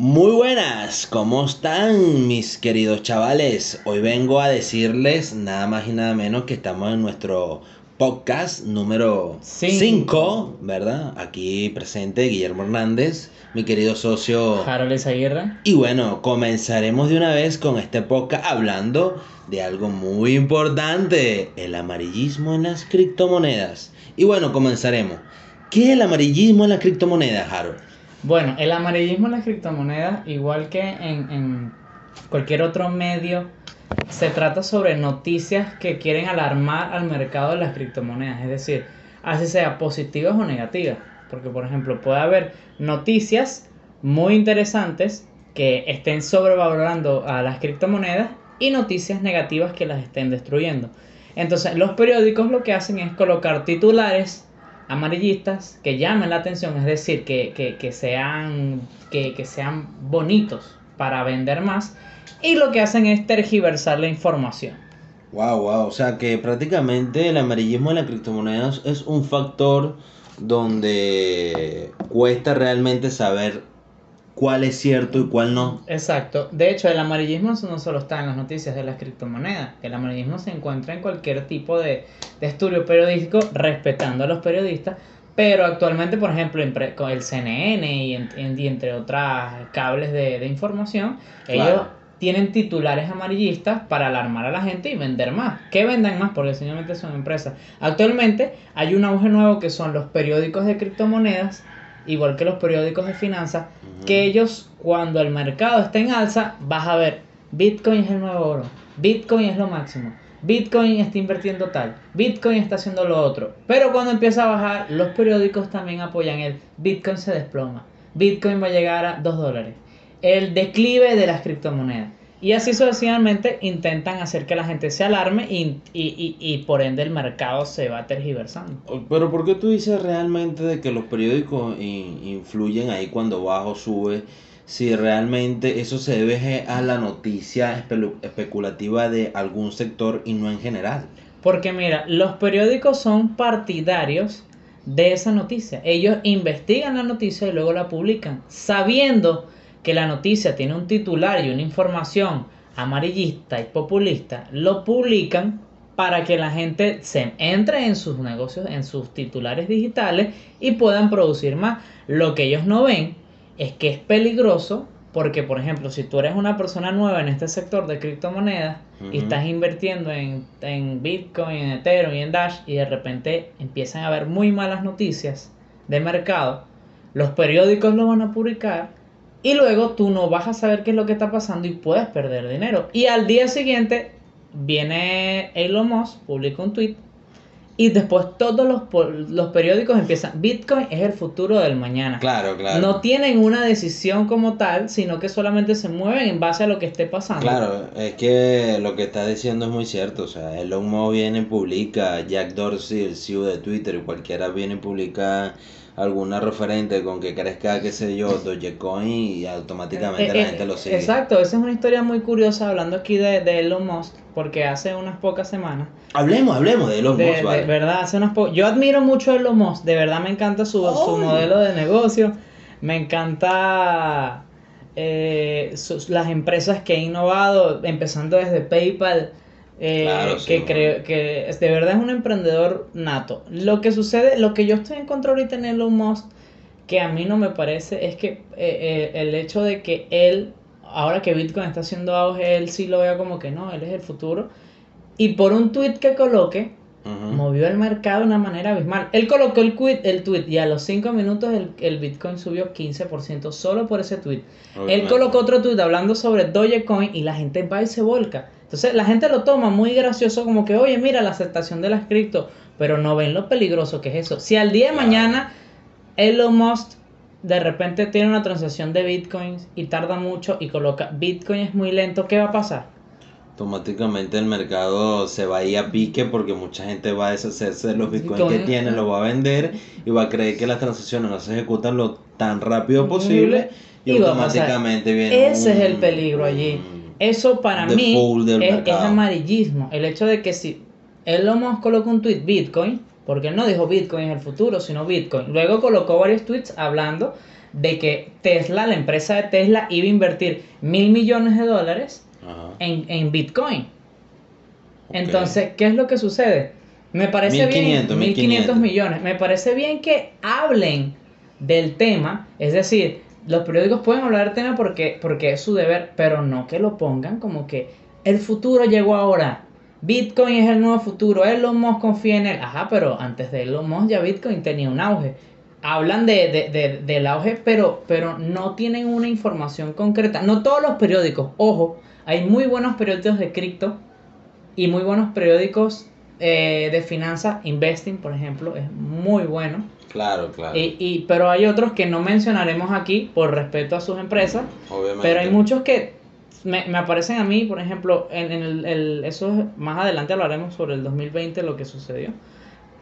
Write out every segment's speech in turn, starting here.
Muy buenas, ¿cómo están mis queridos chavales? Hoy vengo a decirles nada más y nada menos que estamos en nuestro podcast número Cinco. 5, ¿verdad? Aquí presente Guillermo Hernández, mi querido socio. Harold Aguirre. Y bueno, comenzaremos de una vez con este podcast hablando de algo muy importante, el amarillismo en las criptomonedas. Y bueno, comenzaremos. ¿Qué es el amarillismo en las criptomonedas, Harold? Bueno, el amarillismo en las criptomonedas, igual que en, en cualquier otro medio, se trata sobre noticias que quieren alarmar al mercado de las criptomonedas. Es decir, así sea positivas o negativas. Porque, por ejemplo, puede haber noticias muy interesantes que estén sobrevalorando a las criptomonedas y noticias negativas que las estén destruyendo. Entonces, los periódicos lo que hacen es colocar titulares amarillistas que llamen la atención, es decir, que, que, que sean, que, que sean bonitos para vender más, y lo que hacen es tergiversar la información. Wow, wow. O sea que prácticamente el amarillismo en las criptomonedas es un factor donde cuesta realmente saber cuál es cierto y cuál no. Exacto. De hecho, el amarillismo no solo está en las noticias de las criptomonedas. El amarillismo se encuentra en cualquier tipo de, de estudio periodístico, respetando a los periodistas. Pero actualmente, por ejemplo, en pre- con el CNN y, en- en- y entre otras cables de, de información, ellos tienen titulares amarillistas para alarmar a la gente y vender más. Que vendan más, porque sencillamente son empresas. Actualmente hay un auge nuevo que son los periódicos de criptomonedas, igual que los periódicos de finanzas, que ellos cuando el mercado está en alza, vas a ver, Bitcoin es el nuevo oro, Bitcoin es lo máximo, Bitcoin está invirtiendo tal, Bitcoin está haciendo lo otro. Pero cuando empieza a bajar, los periódicos también apoyan el Bitcoin se desploma, Bitcoin va a llegar a 2 dólares, el declive de las criptomonedas. Y así sucesivamente intentan hacer que la gente se alarme y, y, y, y por ende el mercado se va tergiversando. Pero ¿por qué tú dices realmente de que los periódicos in- influyen ahí cuando baja o sube? Si realmente eso se debe a la noticia especulativa de algún sector y no en general. Porque mira, los periódicos son partidarios de esa noticia. Ellos investigan la noticia y luego la publican, sabiendo que la noticia tiene un titular y una información amarillista y populista, lo publican para que la gente se entre en sus negocios, en sus titulares digitales y puedan producir más. Lo que ellos no ven es que es peligroso porque, por ejemplo, si tú eres una persona nueva en este sector de criptomonedas y estás invirtiendo en, en Bitcoin, en Ethereum y en Dash y de repente empiezan a haber muy malas noticias de mercado, los periódicos lo van a publicar y luego tú no vas a saber qué es lo que está pasando y puedes perder dinero. Y al día siguiente viene Elon Musk, publica un tweet y después todos los, los periódicos empiezan, Bitcoin es el futuro del mañana. Claro, claro. No tienen una decisión como tal, sino que solamente se mueven en base a lo que esté pasando. Claro, es que lo que está diciendo es muy cierto. O sea, Elon Musk viene y publica, Jack Dorsey, el CEO de Twitter, y cualquiera viene y publica alguna referente con que crezca, qué sé yo, Dogecoin y automáticamente Eh, la eh, gente lo sigue. Exacto, esa es una historia muy curiosa hablando aquí de, de Elon Musk, porque hace unas pocas semanas, Hablemos, hablemos de Elon de, Musk, de verdad, hace unas po- yo admiro mucho a Elon Musk, de verdad me encanta su, su modelo de negocio, me encanta eh, sus- las empresas que ha innovado, empezando desde PayPal, eh, Claro, sí, que creo que de verdad es un emprendedor nato. Lo que sucede, lo que yo estoy en contra ahorita en Elon Musk, que a mí no me parece, es que eh, eh, el hecho de que él, ahora que Bitcoin está haciendo auge, él sí lo vea como que no, él es el futuro. Y por un tweet que coloque, Ujú. movió el mercado de una manera abismal. Él colocó el, tweet, el tweet y a los 5 minutos el, el Bitcoin subió 15% solo por ese tweet. Él Obviamente. colocó otro tweet hablando sobre Dogecoin y la gente va y se volca. Entonces la gente lo toma muy gracioso como que, oye, mira la aceptación de las cripto, pero no ven lo peligroso que es eso. Si al día de mañana Elon Musk de repente tiene una transacción de Bitcoins y tarda mucho y coloca Bitcoin es muy lento, ¿qué va a pasar? Automáticamente el mercado se va a ir a pique porque mucha gente va a deshacerse de los bitcoins Bitcoin. que tiene, los va a vender y va a creer que las transacciones no se ejecutan lo tan rápido posible y, automáticamente viene Ese es el peligro allí. un- Eso para The mí es, amarillismo. El hecho de que si Elon Musk colocó un tweet Bitcoin, porque él no dijo Bitcoin es el futuro, sino Bitcoin. Luego colocó varios tweets hablando de que Tesla, la empresa de Tesla, iba a invertir mil millones de dólares Ajá. en, en Bitcoin. Entonces, ¿qué es lo que sucede? Me parece 1500, bien, 1500 1500. millones. Me parece bien que hablen del tema, es decir, los periódicos pueden hablar del tema porque, porque es su deber, pero no que lo pongan como que el futuro llegó ahora. Bitcoin es el nuevo futuro, Elon Musk confía en él. Ajá, pero antes de Elon Musk ya Bitcoin tenía un auge. Hablan de, de- de- del auge, pero, pero no tienen una información concreta. No todos los periódicos, ojo, hay muy buenos periódicos de cripto y muy buenos periódicos eh, de finanzas. Investing, por ejemplo, es muy bueno. Claro, claro. Y, y- pero hay otros que no mencionaremos aquí por respeto a sus empresas. Obviamente. Pero hay muchos que me, me aparecen a mí, por ejemplo, en, en el, el- eso es- más adelante hablaremos sobre el 2020, lo que sucedió.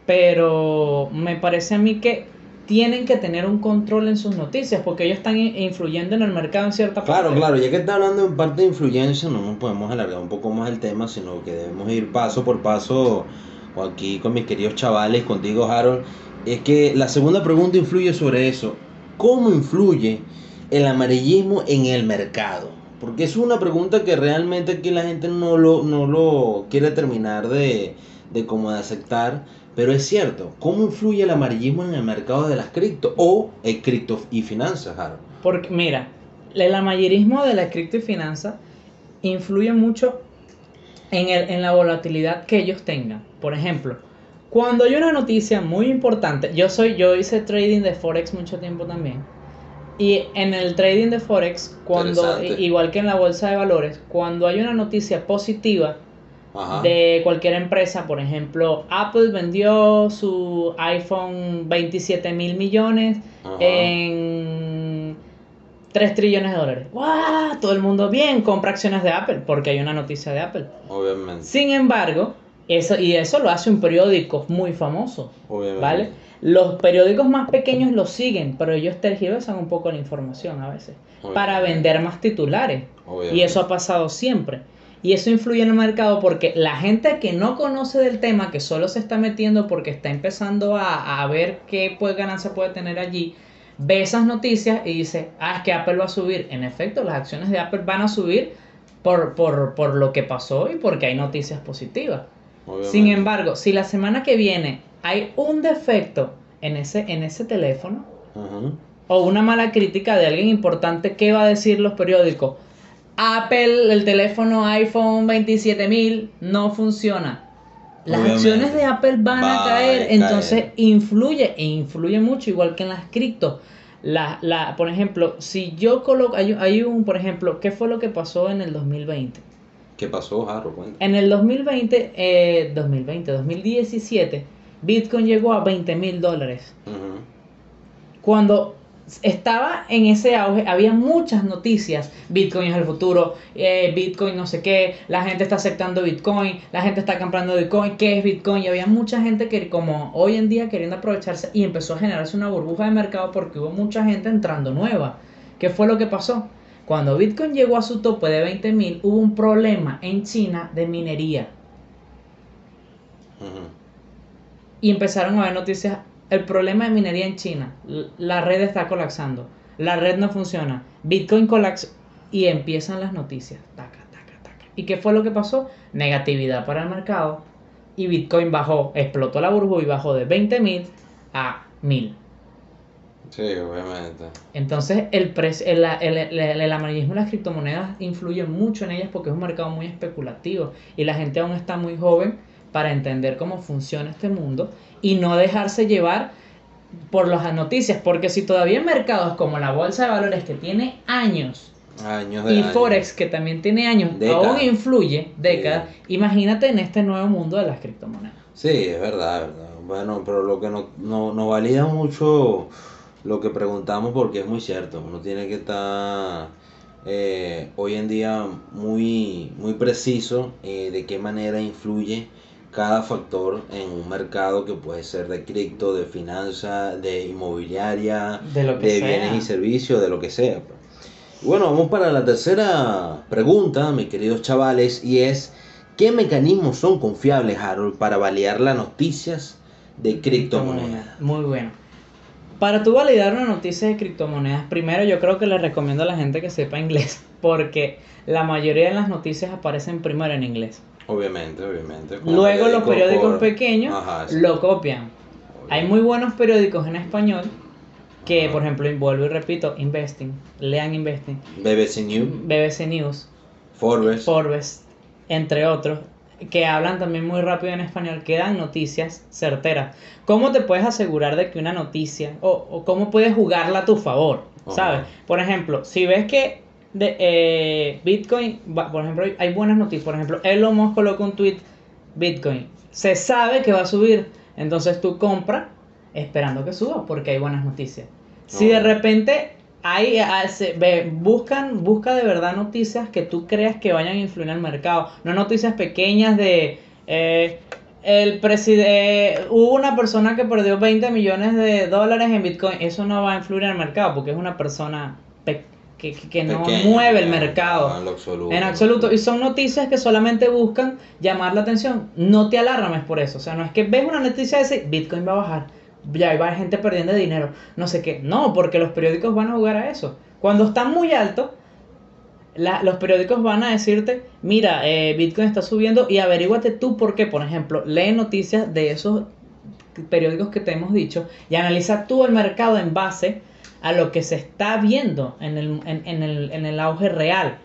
Pero me parece a mí que tienen que tener un control en sus noticias porque ellos están in- influyendo en el mercado en cierta Claro, parte. claro, ya que está hablando en parte de influencia, no nos podemos alargar un poco más el tema, sino que debemos ir paso por paso o aquí con mis queridos chavales, contigo Harold. Es que la segunda pregunta influye sobre eso. ¿Cómo influye el amarillismo en el mercado? Porque es una pregunta que realmente aquí la gente no lo, no lo quiere terminar de, de como de aceptar. Pero es cierto, ¿cómo influye el amarillismo en el mercado de las cripto o el cripto y finanzas, Harold? Porque, mira, el amarillismo de la cripto y finanzas influye mucho en, el, en la volatilidad que ellos tengan. Por ejemplo, cuando hay una noticia muy importante, yo soy, yo hice trading de Forex mucho tiempo también. Y en el trading de Forex, cuando, igual que en la bolsa de valores, cuando hay una noticia positiva Ajá. de cualquier empresa, por ejemplo, Apple vendió su iPhone 27 mil millones Ajá. en 3 trillones de dólares. ¡Guau! Todo el mundo bien, compra acciones de Apple porque hay una noticia de Apple. Obviamente. Sin embargo, eso, y eso lo hace un periódico muy famoso, Obviamente. ¿vale? Los periódicos más pequeños lo siguen, pero ellos tergiversan un poco la información a veces para vender más titulares. Obviamente. Y eso ha pasado siempre. Y eso influye en el mercado porque la gente que no conoce del tema, que solo se está metiendo porque está empezando a, a ver qué pues, ganancia puede tener allí, ve esas noticias y dice, ah, es que Apple va a subir. En efecto, las acciones de Apple van a subir por, por, por lo que pasó y porque hay noticias positivas. Obviamente. Sin embargo, si la semana que viene hay un defecto en ese, en ese teléfono, Ajá. o una mala crítica de alguien importante, ¿qué va a decir los periódicos? Apple, el teléfono iPhone 27000 no funciona. Las Obviamente. acciones de Apple van Va a a caer, caer. entonces influye e influye mucho, igual que en las cripto. La, la, por ejemplo, si yo coloco, hay, hay un, por ejemplo, ¿qué fue lo que pasó en el 2020? ¿Qué pasó? Cuenta. En el 2020, eh, 2020, 2017, Bitcoin llegó a 20 mil dólares cuando estaba en ese auge, había muchas noticias. Bitcoin es el futuro, eh, Bitcoin no sé qué, la gente está aceptando Bitcoin, la gente está comprando Bitcoin, ¿qué es Bitcoin? Y había mucha gente que como hoy en día queriendo aprovecharse y empezó a generarse una burbuja de mercado porque hubo mucha gente entrando nueva. ¿Qué fue lo que pasó? Cuando Bitcoin llegó a su tope de 20 mil, hubo un problema en China de minería. Y empezaron a ver noticias. El problema de minería en China, la red está colapsando, la red no funciona, Bitcoin colapsó y empiezan las noticias. Taca, taca, taca. ¿Y qué fue lo que pasó? Negatividad para el mercado y Bitcoin bajó, explotó la burbuja y bajó de 20 mil a 1000. Sí, obviamente. Entonces el, pre- el, el, el- el amarillismo de las criptomonedas influye mucho en ellas porque es un mercado muy especulativo y la gente aún está muy joven para entender cómo funciona este mundo y no dejarse llevar por las noticias, porque si todavía mercados como la bolsa de valores que tiene años Años de y años. Forex que también tiene años, Décadas. aún influye décadas, imagínate en este nuevo mundo de las criptomonedas. Sí, es verdad, es verdad. Bueno, pero lo que no, no, no valida mucho lo que preguntamos porque es muy cierto. Uno tiene que estar eh, hoy en día muy, muy preciso eh, de qué manera influye cada factor en un mercado que puede ser de cripto, de finanzas, de inmobiliaria, De lo que de sea. bienes y servicios, de lo que sea. pues. Bueno, vamos para la tercera pregunta, mis queridos chavales, y es, ¿qué mecanismos son confiables, Harold, para validar las noticias de criptomonedas? Muy bueno. Para tú validar una noticia de criptomonedas, primero yo creo que les recomiendo a la gente que sepa inglés, porque la mayoría de las noticias aparecen primero en inglés. Obviamente, obviamente. Luego los periódico periódicos por- pequeños Ajá, sí. lo copian. Hay muy buenos periódicos en español que, Ajá. por ejemplo, vuelvo y repito, Investing, lean Investing, BBC News, BBC News, Forbes. Forbes, entre otros, que hablan también muy rápido en español, que dan noticias certeras. ¿Cómo te puedes asegurar de que una noticia, o, o cómo puedes jugarla a tu favor? Ajá. ¿Sabes? Por ejemplo, si ves que de, eh, Bitcoin, por ejemplo, hay- buenas noticias. Por ejemplo, Elon Musk coloca un tweet, Bitcoin, se sabe que va a subir, entonces tú compras esperando que suba porque hay buenas noticias. Si de repente hay, ah, se- ve, buscan, busca de verdad noticias que tú creas que vayan a influir al mercado, no noticias pequeñas de eh, el presidente, hubo una persona que perdió 20 millones de dólares en Bitcoin, eso no va a influir al mercado porque es una persona pe- que, que- que no Pequeña, mueve el mercado. en lo absoluto. En absoluto. Y son noticias que solamente buscan llamar la atención. No te alarmes por eso. O sea, no es que ves una noticia de ese Bitcoin va a bajar. Ya va gente perdiendo dinero. No sé qué. No, porque los periódicos van a jugar a eso. Cuando están muy alto, la- los periódicos van a decirte, mira, eh, Bitcoin está subiendo y averíguate tú por qué. Por ejemplo, lee noticias de esos periódicos que te hemos dicho y analiza tú el mercado en base a lo que se está viendo en el, en, en el, en el auge real.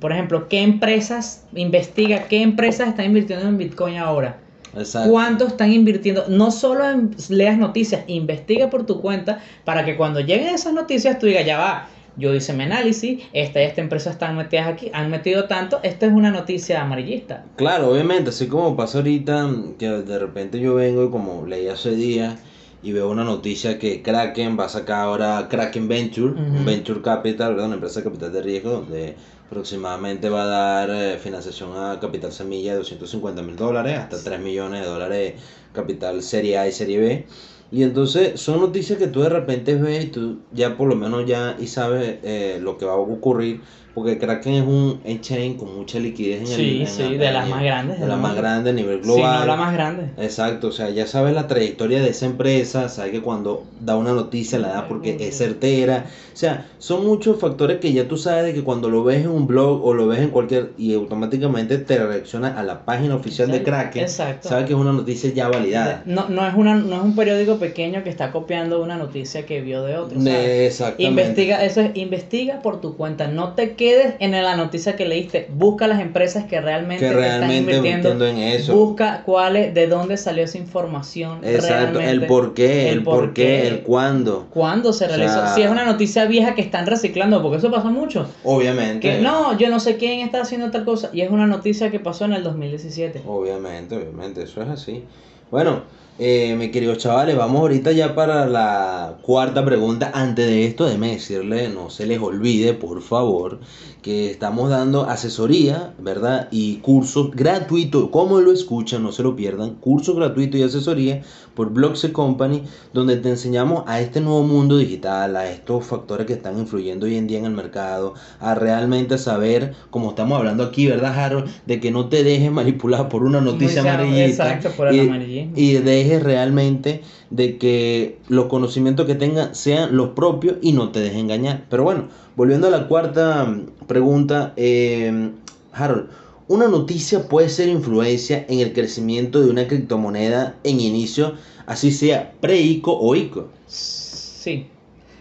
Por ejemplo, ¿qué empresas investiga? ¿Qué empresas están invirtiendo en Bitcoin ahora? Exacto. ¿Cuánto están invirtiendo? No solo en- leas noticias, investiga por tu cuenta para que cuando lleguen esas noticias tú digas, ya va, yo hice mi análisis, esta y esta empresa están metidas aquí, han metido tanto, esta es una noticia amarillista. Claro, obviamente, así como pasa ahorita, que de repente yo vengo y como leí hace días y veo una noticia que Kraken va a sacar ahora Kraken Venture, Ujú. Venture Capital, ¿verdad? una empresa de capital de riesgo donde aproximadamente va a dar eh, financiación a capital semilla de 250 mil dólares hasta 3 millones de dólares capital serie A y serie B. Y entonces son noticias que tú de repente ves y tú ya por lo menos ya y sabes eh, lo que va a ocurrir. Porque Kraken es un exchange con mucha liquidez en el Sí, en sí, el- de las el- más grandes De las más grandes a nivel global. no la más grande. Exacto, o sea, ya sabes la trayectoria de esa empresa, sabes que cuando da una noticia la da porque es certera. O sea, son muchos factores que ya tú sabes de que cuando lo ves en un blog o lo ves en cualquier y automáticamente te reacciona a la página oficial de Kraken, Exacto. sabes que es una noticia ya validada. No, no, es una, no es un periódico pequeño que está copiando una noticia que vio de otro. ¿sabes? Exactamente. Investiga, eso es, investiga por tu cuenta. No te quedes en la noticia que leíste. Busca las empresas que realmente, que están invirtiendo. en eso. Busca cuáles, de dónde salió esa información. Exacto, realmente, el por qué, el, por qué, el cuándo. cuándo se O realizó. sea- si es una noticia vieja que están reciclando, porque eso pasa mucho. Obviamente. Que no, yo no sé quién está haciendo tal cosa. Y es una noticia que pasó en el 2017. Obviamente, obviamente, eso es así. Bueno, eh, mis queridos chavales, vamos ahorita ya para la cuarta pregunta. Antes de esto, déjenme decirle, no se les olvide, por favor, que estamos dando asesoría, ¿verdad? Y cursos gratuitos, como lo escuchan, no se lo pierdan, cursos gratuitos y asesoría por Blockse Company, donde te enseñamos a este nuevo mundo digital, a estos factores que están influyendo hoy en día en el mercado, a realmente saber, como estamos hablando aquí, ¿verdad, Harold? De que no te dejes manipular por una noticia Muy. Exacto, por el y, amarillismo. y dejes realmente de que los conocimientos que tengas sean los propios y no te dejes engañar. Pero bueno, volviendo a la cuarta mm, pregunta, eh, Harold, ¿una noticia puede ser influencia en el crecimiento de una criptomoneda en inicio, así sea pre-ICO o ICO? Sí.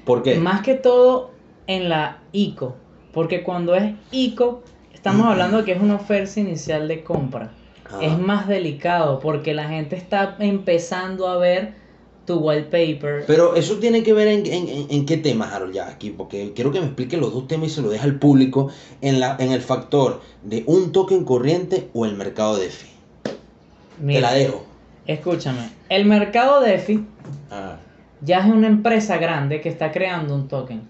¿Por qué? Más que todo en la ICO. Porque cuando es ICO, estamos hablando de que es una oferta inicial de compra. Es más delicado porque la gente está empezando a ver tu white paper. Pero eso tiene que ver en, en, en- qué temas, Harold, ya aquí, porque quiero que me explique los dos temas y se lo deja al público en, la, en el factor de un token corriente o el mercado DeFi. Te Mira, la dejo. escúchame. El mercado DeFi Ah, ya es una empresa grande que está creando un token.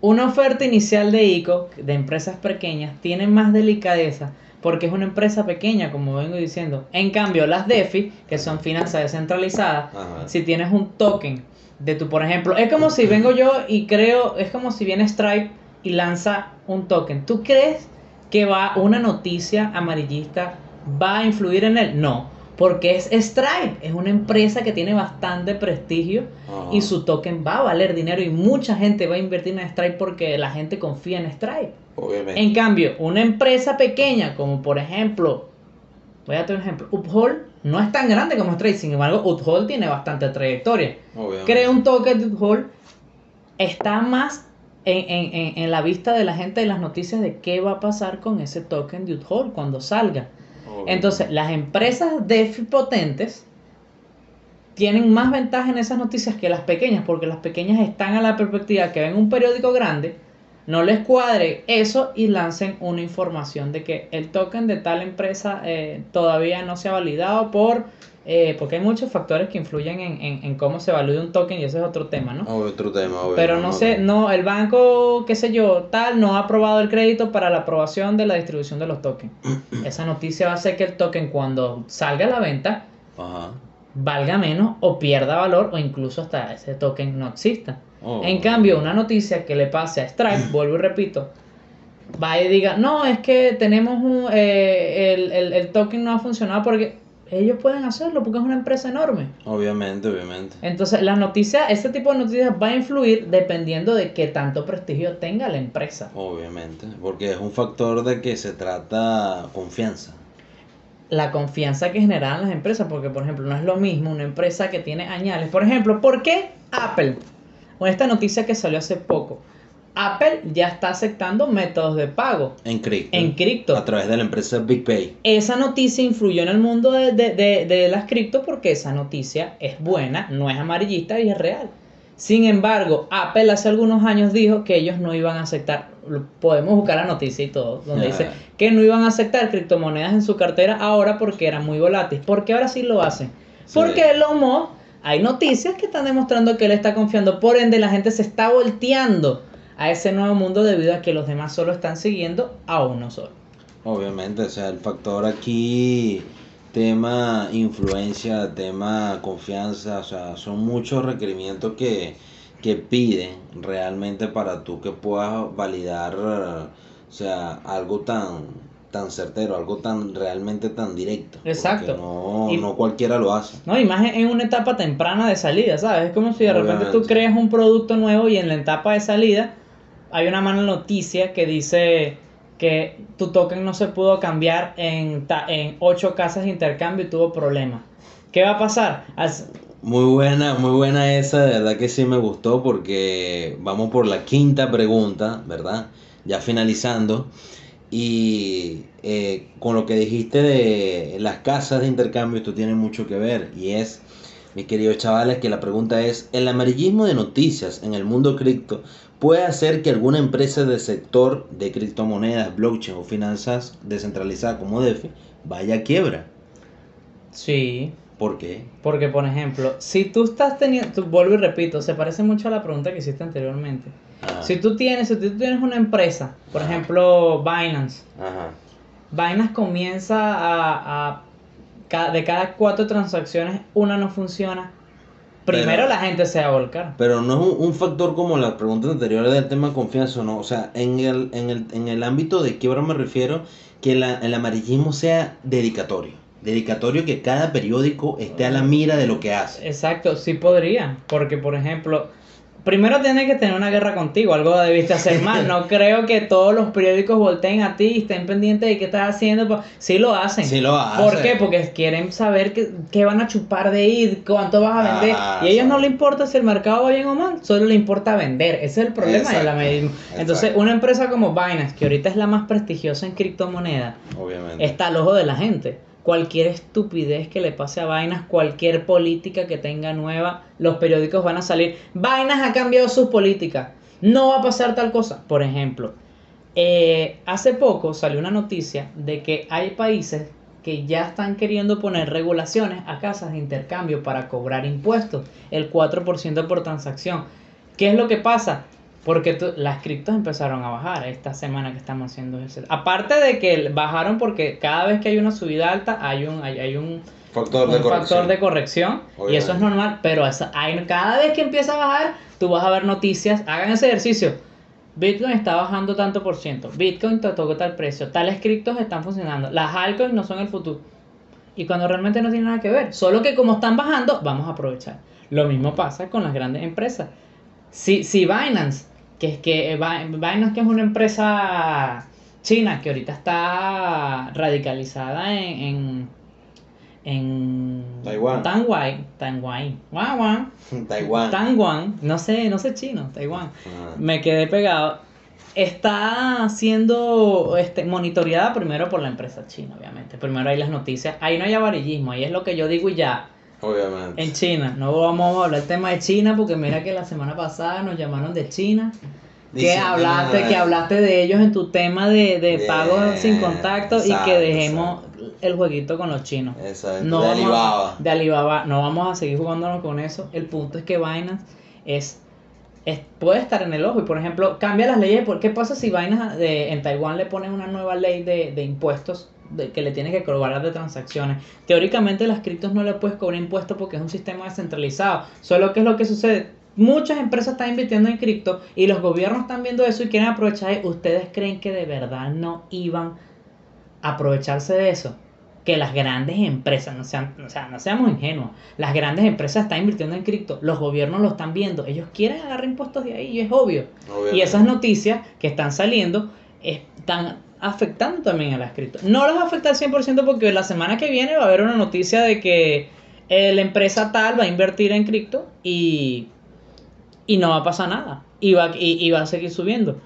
Una oferta inicial de ICO, de empresas pequeñas, tiene más delicadeza porque es una empresa pequeña, como vengo diciendo. En cambio, las DeFi, que son finanzas descentralizadas, Ajá. si tienes un token de tu, por ejemplo, es como si vengo yo y creo, es como si viene Stripe y lanza un token. ¿Tú crees que va una noticia amarillista va a influir en él? No, Porque es Stripe, es una empresa que tiene bastante prestigio Ajá. y su token va a valer dinero y mucha gente va a invertir en Stripe porque la gente confía en Stripe. Obviamente. En cambio, una empresa pequeña como por ejemplo, voy a dar un ejemplo, Uphold no es tan grande como Stripe, sin embargo, Uphold tiene bastante trayectoria. Obviamente. Crea un token de Uphold, está más en, en- en- en la vista de la gente de las noticias de qué va a pasar con ese token de Uphold cuando salga. Obviamente. Entonces, las empresas DeFi potentes tienen más ventaja en esas noticias que las pequeñas, porque las pequeñas están a la perspectiva que ven un periódico grande, no les cuadre eso y lancen una información de que el token de tal empresa eh, todavía no se ha validado por... eh, porque hay muchos factores que influyen en, en- en cómo se evalúa un token y ese es otro tema, ¿no? Otro tema, obvio, Pero no sé, no, el banco, qué sé yo, tal, no ha aprobado el crédito para la aprobación de la distribución de los tokens. Esa noticia va a hacer que el token cuando salga a la venta Ajá. Valga menos o pierda valor o incluso hasta ese token no exista. Oh. En cambio, una noticia que le pase a Stripe, vuelvo y repito, va y diga, no, es que tenemos un, eh, el, el, el token no ha funcionado porque ellos pueden hacerlo porque es una empresa enorme. Obviamente, obviamente. Entonces, las noticias, este tipo de noticias va a influir dependiendo de qué tanto prestigio tenga la empresa. Obviamente. Porque es un factor de que se trata confianza. La confianza que generan las empresas, porque por ejemplo, no es lo mismo una empresa que tiene añales. Por ejemplo, ¿por qué Apple? Con esta noticia que salió hace poco. Apple ya está aceptando métodos de pago En cripto. en cripto. A través de la empresa BigPay. Esa noticia influyó en el mundo de, de- de- de las cripto porque esa noticia es buena, no es amarillista y es real. Sin embargo, Apple hace algunos años dijo que ellos no iban a aceptar, podemos buscar la noticia y todo, donde dice que no iban a aceptar criptomonedas en su cartera ahora porque era muy volátil. Porque ahora sí lo hacen. Sí. Porque Elon Musk, hay noticias que están demostrando que él está confiando, por ende la gente se está volteando a ese nuevo mundo debido a que los demás solo están siguiendo a uno solo. Obviamente, o sea, el factor aquí, tema influencia, tema confianza, o sea, son muchos requerimientos que, que piden realmente para tú que puedas validar, o sea, algo tan tan certero, algo tan realmente tan directo. Exacto. No, Y- no cualquiera lo hace. No, y más en una etapa temprana de salida, ¿sabes? Es como si de repente tú creas un producto nuevo y en la etapa de salida hay una mala noticia que dice que tu token no se pudo cambiar en, ta- en ocho casas de intercambio y tuvo problemas. ¿Qué va a pasar? As- Muy buena, muy buena esa, de verdad que sí me gustó porque vamos por la quinta pregunta, ¿verdad? Ya finalizando. Y eh, con lo que dijiste de las casas de intercambio, esto tiene mucho que ver. Y es, mis queridos chavales, que la pregunta es, ¿el amarillismo de noticias en el mundo cripto puede hacer que alguna empresa del sector de criptomonedas, blockchain o finanzas descentralizadas como DeFi vaya a quiebra? sí, ¿Por qué? porque por ejemplo, si tú estás teniendo, vuelvo y repito, se parece mucho a la pregunta que hiciste anteriormente. Ah, Si tú tienes, si tú tienes una empresa, por ejemplo, Binance, Ajá. Binance comienza a, a- de cada cuatro transacciones una no funciona. Primero Pero- la gente se va a volcar. Pero no es un, un factor como las preguntas anteriores del tema confianza, ¿no? O sea, en el, en el, en el ámbito de quiebra me refiero que la- el amarillismo sea dedicatorio. Dedicatorio que cada periódico esté a la mira de lo que hace. Exacto, sí podría, porque por ejemplo, primero tiene que tener una guerra contigo, algo debiste hacer mal. No creo que todos los periódicos volteen a ti y estén pendientes de qué estás haciendo. pues, Sí lo hacen. Sí lo hace. ¿Por qué? Porque quieren saber qué, qué van a chupar de ir, cuánto vas a vender. Ah, y a ellos no sabe. le importa si el mercado va bien o mal, solo le importa vender. Ese es el problema Exacto, amarillismo. Entonces, exacto. una empresa como Binance, que ahorita es la más prestigiosa en criptomonedas, Obviamente. está al ojo de la gente. Cualquier estupidez que le pase a Binance, cualquier política que tenga nueva, los periódicos van a salir. Binance ha cambiado sus políticas. No va a pasar tal cosa. Por ejemplo, eh, hace poco salió una noticia de que hay países que ya están queriendo poner regulaciones a casas de intercambio para cobrar impuestos, el 4% por transacción. ¿Qué es lo que pasa? Porque tú- las criptos empezaron a bajar esta semana que estamos haciendo ese. Aparte de que bajaron porque cada vez que hay una subida alta hay un, hay, hay un, factor un de corrección. factor de corrección y eso es normal, pero esa- hay- cada vez que empieza a bajar, tú vas a ver noticias, hagan ese ejercicio. Bitcoin está bajando tanto por ciento, Bitcoin te tocó tal precio, tales criptos están funcionando, las altcoins no son el futuro. Y cuando realmente no tiene nada que ver. Solo que como están bajando, vamos a aprovechar. Lo mismo pasa con las grandes empresas. Si, si Binance, que es que eh, Bi- Binance que es una empresa china que ahorita está radicalizada en, en, en Taiwán. Taiwán, Taiwán, Taiwán, Taiwán. Taiwán, no sé, no sé chino, Taiwán. Ah. Me quedé pegado. Está siendo este, monitoreada primero por la empresa china, obviamente. Primero hay las noticias. Ahí no hay avarillismo, ahí es lo que yo digo y ya. Obviamente. En China, no vamos a hablar del tema de China porque mira que la semana pasada nos llamaron de China. Que hablaste, nada. que hablaste de ellos en tu tema de, de pagos sin contacto y que dejemos el jueguito con los chinos. Exacto, No de a- Alibaba. de Alibaba. No vamos a seguir jugándonos con eso. El punto es que Binance es, es- puede estar en el ojo. Y por ejemplo, cambia las leyes. ¿Por qué pasa si Binance de- en Taiwán le ponen una nueva ley de, de impuestos? De, que le tienes que cobrar de transacciones. Teóricamente las criptos no le puedes cobrar impuestos porque es un sistema descentralizado. Solo que es lo que sucede. Muchas empresas están invirtiendo en cripto y los gobiernos están viendo eso y quieren aprovechar. ¿Ustedes creen que de verdad no iban a aprovecharse de eso? que las grandes empresas, no, sean, o sea, no seamos ingenuos, las grandes empresas están invirtiendo en cripto, los gobiernos lo están viendo, ellos quieren agarrar impuestos de ahí y es obvio. Y esas noticias que están saliendo están afectando también a las cripto. No las afecta al 100% porque la semana que viene va a haber una noticia de que eh, la empresa tal va a invertir en cripto y, y no va a pasar nada. Y va, y, va a seguir subiendo.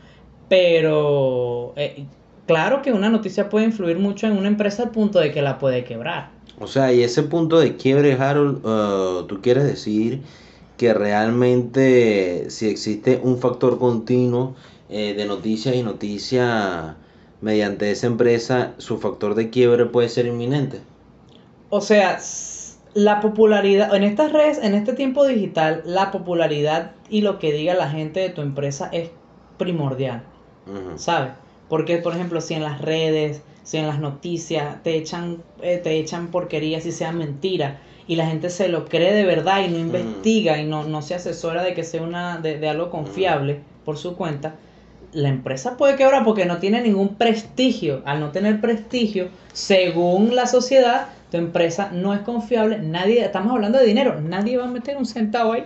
Pero eh, claro que una noticia puede influir mucho en una empresa al punto de que la puede quebrar. O sea, y ese punto de quiebre, Harold, uh, tú quieres decir que realmente si existe un factor continuo de noticias y noticias mediante esa empresa, su factor de quiebre puede ser inminente. O sea, la popularidad, en estas redes, en este tiempo digital, la popularidad y lo que diga la gente de tu empresa es primordial. ¿sabes? Porque, por ejemplo, si en las redes, si en las noticias te echan, eh, te echan porquerías y sean mentiras, y la gente se lo cree de verdad y no investiga y no, no se asesora de que sea una, de, de algo confiable por su cuenta, la empresa puede quebrar porque no tiene ningún prestigio. Al no tener prestigio, según la sociedad, tu empresa no es confiable. Nadie, estamos hablando de dinero, nadie va a meter un centavo ahí.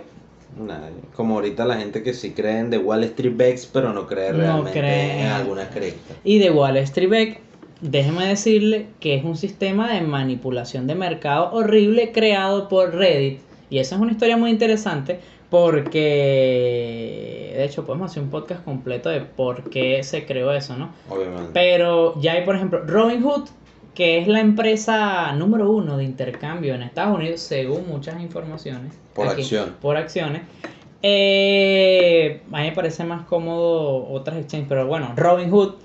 Nadie. Como ahorita la gente que sí creen de Wall Street Bets, pero no cree No realmente cree. en algunas criptas. Y de Wall Street Bet, déjeme decirle que es un sistema de manipulación de mercado horrible creado por Reddit. Y esa es una historia muy interesante porque, de hecho, podemos hacer un podcast completo de por qué se creó eso, ¿no? Obviamente. Pero ya hay, por ejemplo, Robinhood, que es la empresa número uno de intercambio en Estados Unidos, según muchas informaciones. Por acción. Por acciones. Eh, a mí me parece más cómodo otras exchanges, pero bueno, Robinhood.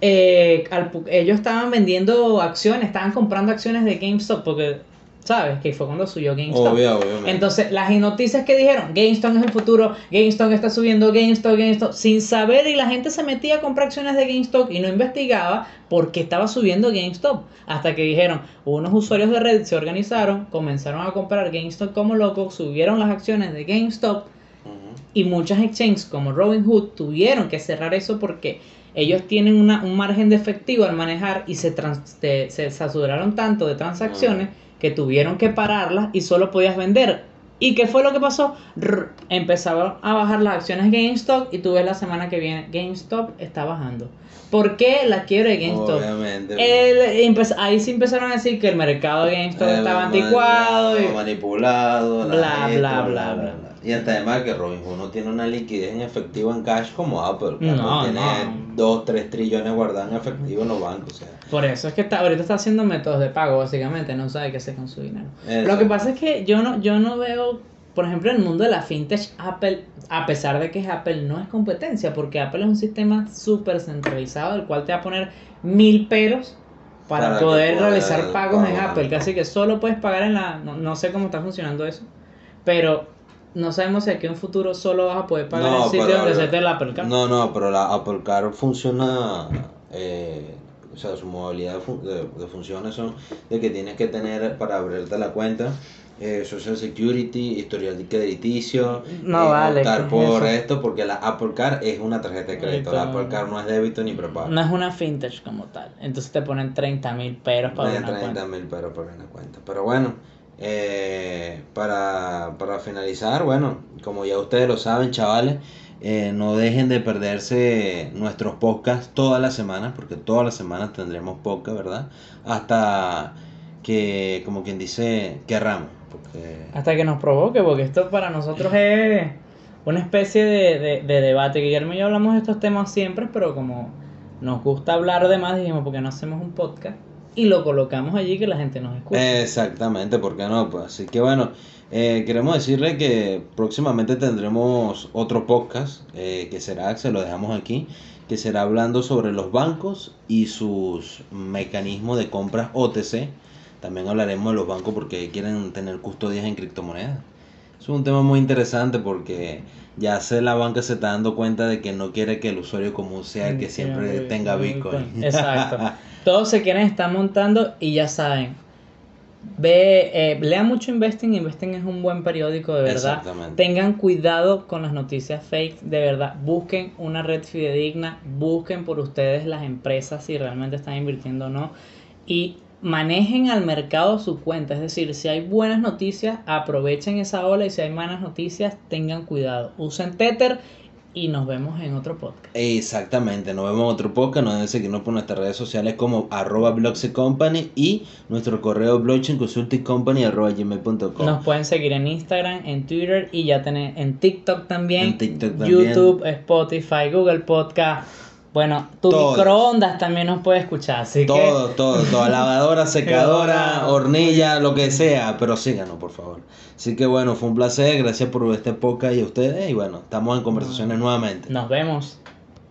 eh, al ellos estaban vendiendo acciones, estaban comprando acciones de GameStop, porque, ¿sabes? Que fue cuando subió GameStop. Obvio, obviamente. Entonces, las noticias que dijeron, GameStop es el futuro, GameStop está subiendo, GameStop, GameStop, sin saber y la gente se metía a comprar acciones de GameStop y no investigaba por qué estaba subiendo GameStop. Hasta que dijeron, unos usuarios de Reddit se organizaron, comenzaron a comprar GameStop como locos, subieron las acciones de GameStop y muchas exchanges como Robinhood tuvieron que cerrar eso porque ellos tienen una- un margen de efectivo al manejar y se, trans- te- se saturaron tanto de transacciones que tuvieron que pararlas y solo podías vender. ¿Y qué fue lo que pasó? Empezaron a bajar las acciones GameStop y tú ves la semana que viene GameStop está bajando. ¿Por qué la quiebra de GameStop? El- ahí sí empezaron a decir que el mercado de GameStop Eh, estaba anticuado y manipulado, la Bla, bla, bla, bla. Y hasta además que Robinhood no tiene una liquidez en efectivo en cash como Apple. No, tiene no. 2, 3 trillones guardados en efectivo en los bancos. O sea, Por eso es que está, ahorita está haciendo métodos de pago, básicamente, no sabe qué hacer con su dinero. Lo que pasa es que yo no, yo no veo, por ejemplo, en el mundo de la fintech, Apple, a pesar de que es Apple, no es competencia, porque Apple es un sistema súper centralizado, del cual te va a poner mil peros para, poder realizar pagos en. Apple. Casi que solo puedes pagar en la, no, no sé cómo está funcionando eso, pero no sabemos si aquí en un futuro solo vas a poder pagar No, el sitio pero- donde se te la Apple Card. No, no, pero la Apple Card funciona. eh, o sea, su modalidad de, fun- de- de funciones son de que tienes que tener para abrirte la cuenta eh, Social Security, historial crediticio, No eh, vale, ¿qué optar por eso? esto, porque la Apple Card es una tarjeta de crédito, la Apple Card no es débito ni prepago. No es una fintech como tal. Entonces te ponen 30 mil peros para de una 30 cuenta. mil pesos por una cuenta. Pero bueno, eh, para, para finalizar, bueno, como ya ustedes lo saben, chavales, eh, no dejen de perderse nuestros podcasts todas las semanas, porque todas las semanas tendremos podcast, ¿verdad? Hasta que, como quien dice, querramos. Porque Hasta que nos provoque, porque esto para nosotros es una especie de, de, de debate. Guillermo y yo hablamos de estos temas siempre, pero como nos gusta hablar de más, dijimos, porque no hacemos un podcast? Y lo colocamos allí que la gente nos escuche. Exactamente, ¿por qué no? Pues así que bueno, eh, queremos decirle que próximamente tendremos otro podcast eh, que será, se lo dejamos aquí, que será hablando sobre los bancos y sus mecanismos de compras OTC. También hablaremos de los bancos porque quieren tener custodias en criptomonedas. Es un tema muy interesante porque ya se la banca se está dando cuenta de que no quiere que el usuario común sea el que siempre tenga Bitcoin. Exacto. Todos se quieren estar montando y ya saben. Ve, eh, lean mucho Investing. Investing es un buen periódico, de verdad. Exactamente. Tengan cuidado con las noticias fake, de verdad. Busquen una red fidedigna. Busquen por ustedes las empresas si realmente están invirtiendo o no. Y manejen al mercado su cuenta. Es decir, si hay buenas noticias, aprovechen esa ola. Y si hay malas noticias, tengan cuidado. Usen Tether y nos vemos en otro podcast. Exactamente, nos vemos en otro podcast, no deben seguirnos por nuestras redes sociales como arroba Company y nuestro correo blockchainconsultingcompany arroba gmail.com. Nos pueden seguir en Instagram, en Twitter y ya tener en TikTok también, En TikTok también. YouTube, Spotify, Google Podcast. Bueno, tu Todo. microondas también nos puede escuchar, así Todo, todo, todo, lavadora, secadora, hornilla, lo que sea, pero síganos por favor. Así que bueno, fue un placer, gracias por este podcast y a ustedes y bueno, estamos en conversaciones nuevamente. que nos vemos.